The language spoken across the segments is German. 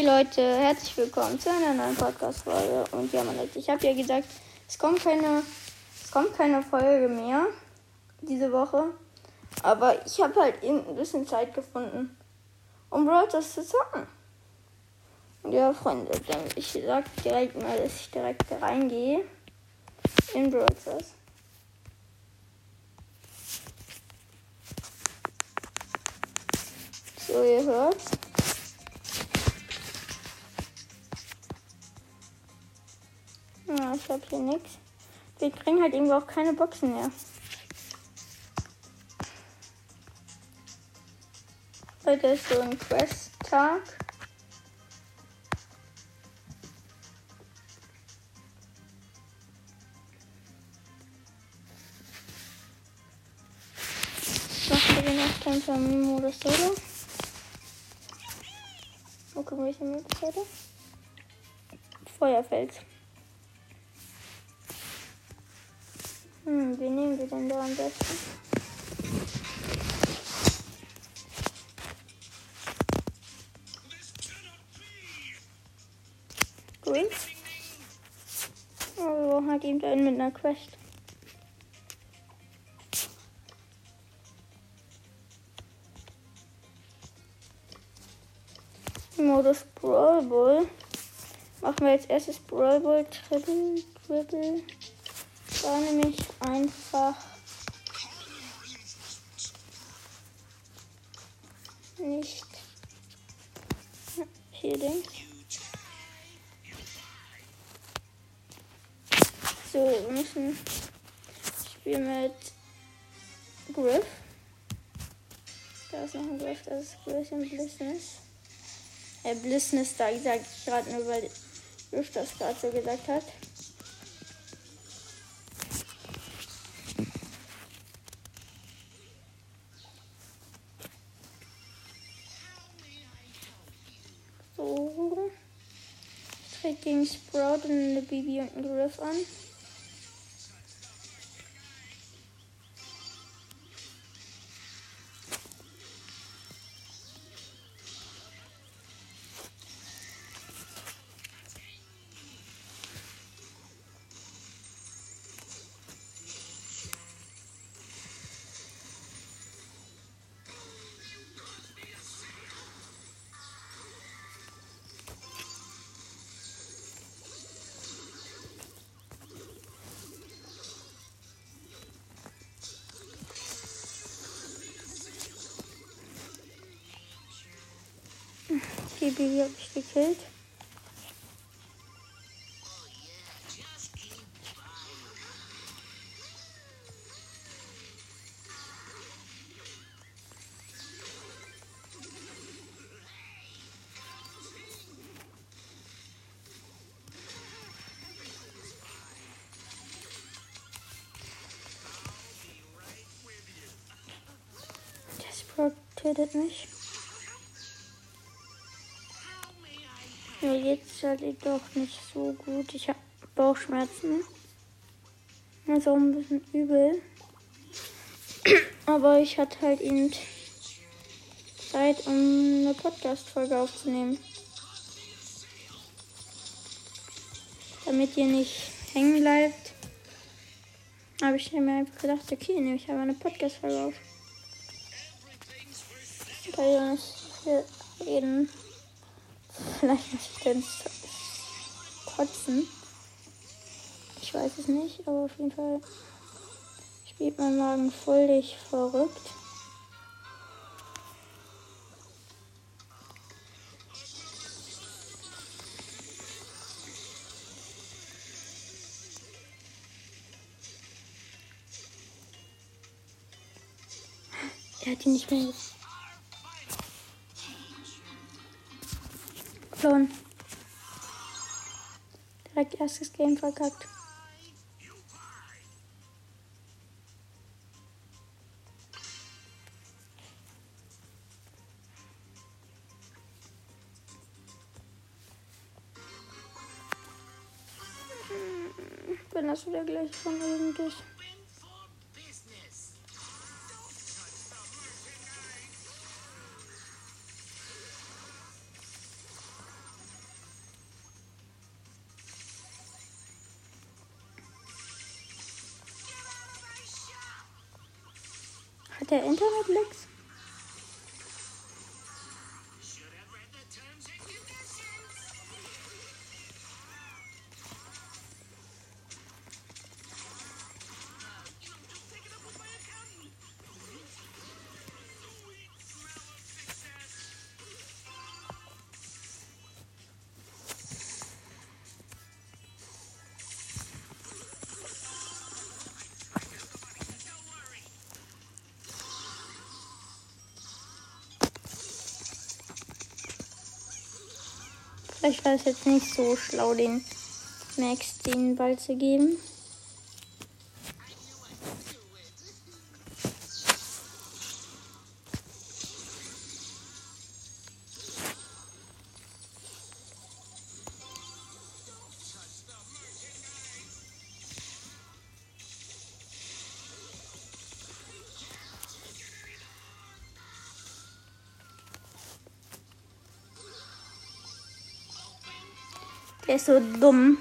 Hey Leute, herzlich willkommen zu einer neuen Podcast-Folge. Und ja, Leute, ich habe ja gesagt, es kommt keine, es kommt keine Folge mehr diese Woche. Aber ich habe halt eben ein bisschen Zeit gefunden, um Brothers zu zocken. Und ja, Freunde, dann ich sag direkt mal, dass ich direkt reingehe in Brothers. So, ihr hört. Ja, ich hab hier nichts. Wir kriegen halt irgendwie auch keine Boxen mehr. Heute ist so ein Quest-Tag. Machen wir noch Kämpfe im Modus Solo. Wir welche Möglichkeit? Feuerfeld. Hm, wie nehmen wir denn da am besten? Green? Oh, wir brauchen halt eben einen mit einer Quest. Modus Brawl Ball. Machen wir jetzt erstes Brawl Ball Triple, Triple. War nämlich einfach nicht hier. So, wir müssen spielen mit Griff. Da ist noch ein Griff, das ist Griff und Blissness. Äh, Blissness, da sage ich gerade nur, weil Griff das gerade so gesagt hat. Gegen Sprout und eine Bibi und einen Griff an. Die Bibi habe ich gekillt. Tötet mich. Mir geht's halt doch nicht so gut. Ich habe Bauchschmerzen. Ist auch ein bisschen übel. Aber ich hatte halt eben Zeit, um eine Podcast-Folge aufzunehmen. Damit ihr nicht hängen bleibt, habe ich mir einfach gedacht, okay, nehme ich aber eine Podcast-Folge auf. Weil ihr nicht für jeden Vielleicht muss ich dann kotzen. Ich weiß es nicht, aber auf jeden Fall spielt mein Magen völlig verrückt. Er hat ihn nicht mehr verloren. Direkt erstes Game verkackt. Wenn das wieder gleich von oben Vielleicht war es jetzt nicht so schlau, den Max den Ball zu geben. Der ist so dumm.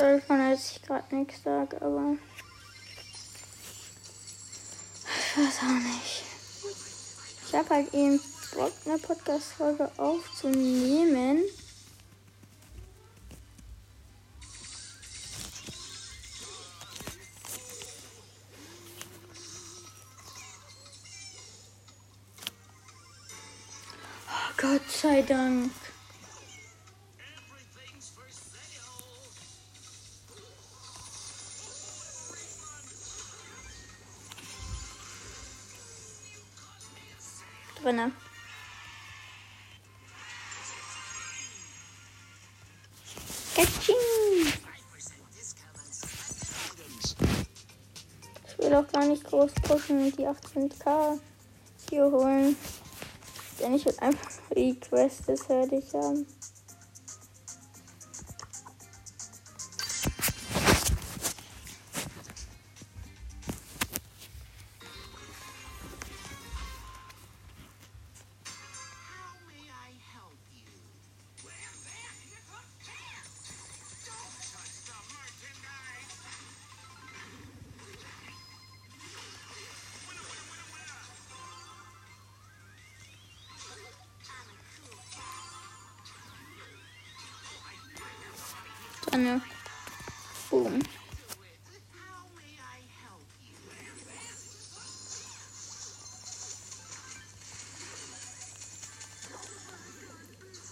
Sorry von, dass ich gerade nichts sage, aber. Ich weiß auch nicht. Ich habe halt eben Bock, eine Podcast-Folge aufzunehmen. Oh, Gott sei Dank. Drinne. Ich will auch gar nicht groß pushen und die 18k hier holen. Denn ich will einfach die Quests fertig haben. Drinne. Boom.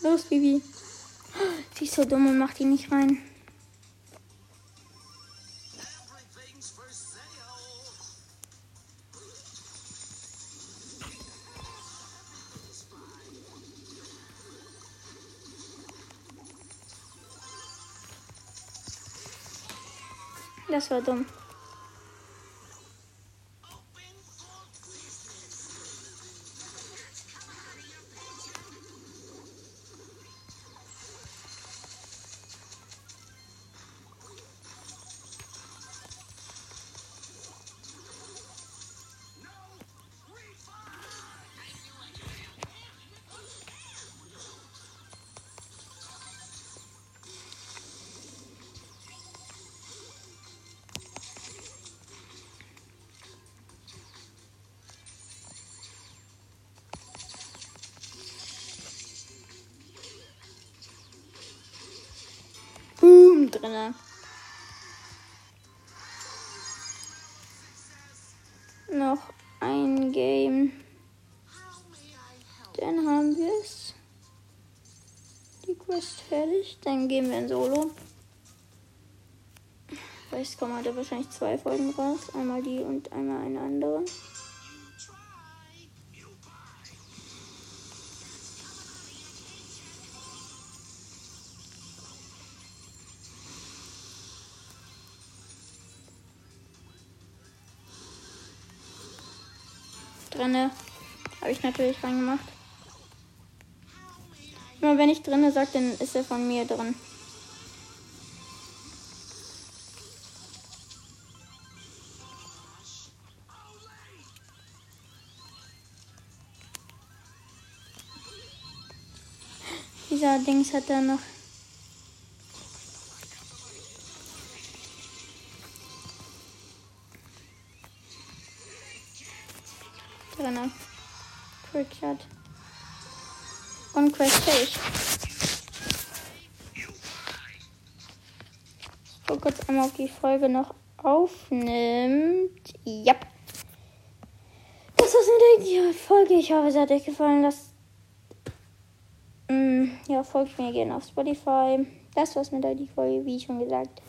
Los, Bibi. Sie ist so dumm und macht die nicht rein. Das war drinne. Noch ein Game. Dann haben wir es. Die Quest fertig. Dann gehen wir in Solo. Vielleicht kommen heute wahrscheinlich zwei Folgen raus. Einmal die und einmal eine andere. Drinne. Habe ich natürlich reingemacht. Immer wenn ich drinne sage, dann ist er von mir drin. Dieser Dings hat er noch. Trickshot. Und Crash Ich gucke kurz einmal, ob die Folge noch aufnimmt. Ja. Das war's mit der Folge. Ich hoffe, es hat euch gefallen. Lasst Mm, ja, folgt mir gerne auf Spotify. Das war's mit der Folge, wie schon gesagt.